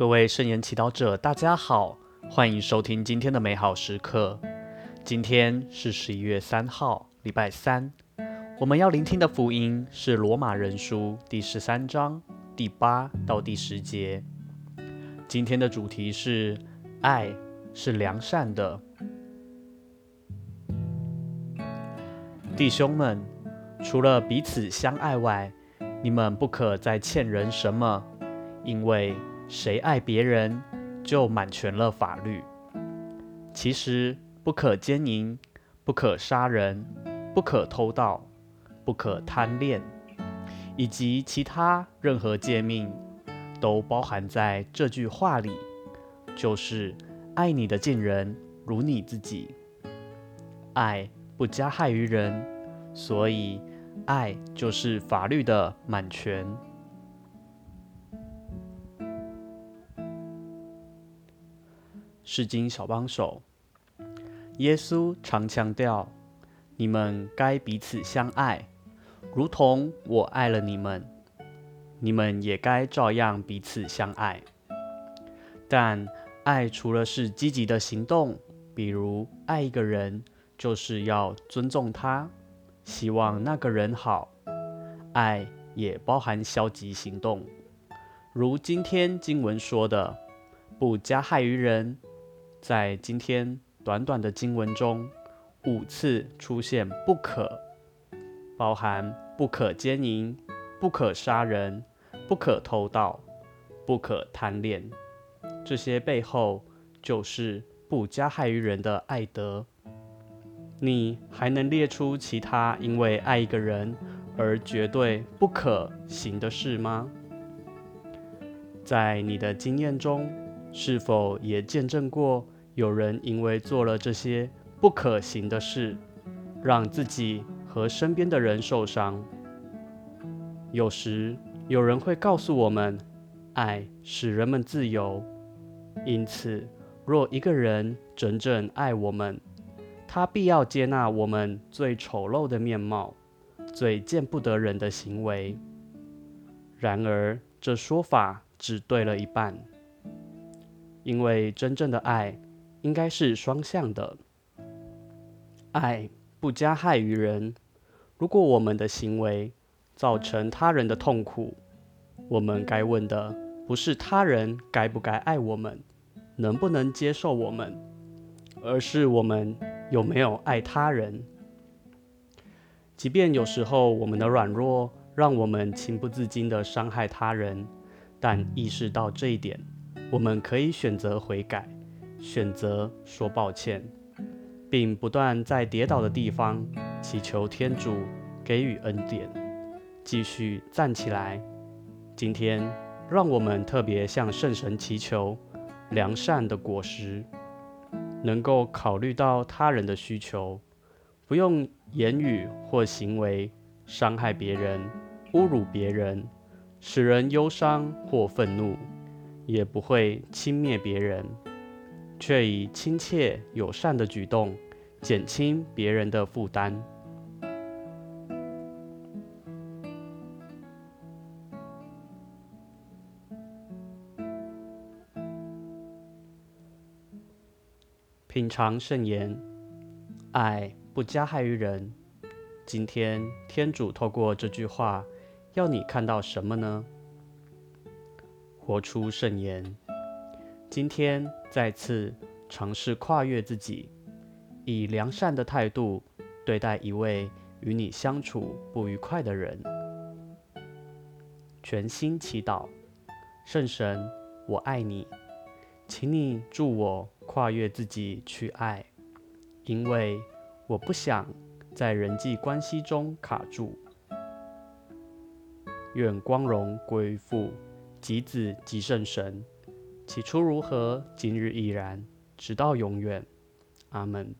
各位圣言祈祷者，大家好，欢迎收听今天的美好时刻。今天是十一月三号，礼拜三。我们要聆听的福音是罗马人书第十三章第八到第十节。今天的主题是爱是良善的，弟兄们，除了彼此相爱外，你们不可再欠人什么，因为谁爱别人，就满全了法律。其实不可奸淫，不可杀人，不可偷盗，不可贪恋，以及其他任何诫命，都包含在这句话里，就是爱你的近人如你自己。爱不加害于人，所以。爱就是法律的满全。诗经小帮手，耶稣常强调，你们该彼此相爱，如同我爱了你们，你们也该照样彼此相爱。但爱除了是积极的行动，比如爱一个人，就是要尊重他。希望那个人好，爱也包含消极行动，如今天经文说的“不加害于人”。在今天短短的经文中，五次出现“不可”，包含不可奸淫、不可杀人、不可偷盗、不可贪恋。这些背后就是不加害于人的爱德。你还能列出其他因为爱一个人而绝对不可行的事吗？在你的经验中，是否也见证过有人因为做了这些不可行的事，让自己和身边的人受伤？有时有人会告诉我们，爱使人们自由，因此若一个人真正爱我们，他必要接纳我们最丑陋的面貌，最见不得人的行为。然而，这说法只对了一半，因为真正的爱应该是双向的。爱不加害于人。如果我们的行为造成他人的痛苦，我们该问的不是他人该不该爱我们，能不能接受我们，而是我们。有没有爱他人？即便有时候我们的软弱让我们情不自禁地伤害他人，但意识到这一点，我们可以选择悔改，选择说抱歉，并不断在跌倒的地方祈求天主给予恩典，继续站起来。今天，让我们特别向圣神祈求良善的果实。能够考虑到他人的需求，不用言语或行为伤害别人、侮辱别人，使人忧伤或愤怒，也不会轻蔑别人，却以亲切友善的举动减轻别人的负担。品尝圣言，爱不加害于人。今天天主透过这句话，要你看到什么呢？活出圣言。今天再次尝试跨越自己，以良善的态度对待一位与你相处不愉快的人。全心祈祷，圣神，我爱你，请你助我。跨越自己去爱，因为我不想在人际关系中卡住。愿光荣归父、及子、及圣神。起初如何，今日亦然，直到永远。阿门。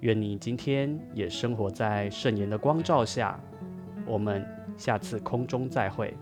愿你今天也生活在圣言的光照下。我们下次空中再会。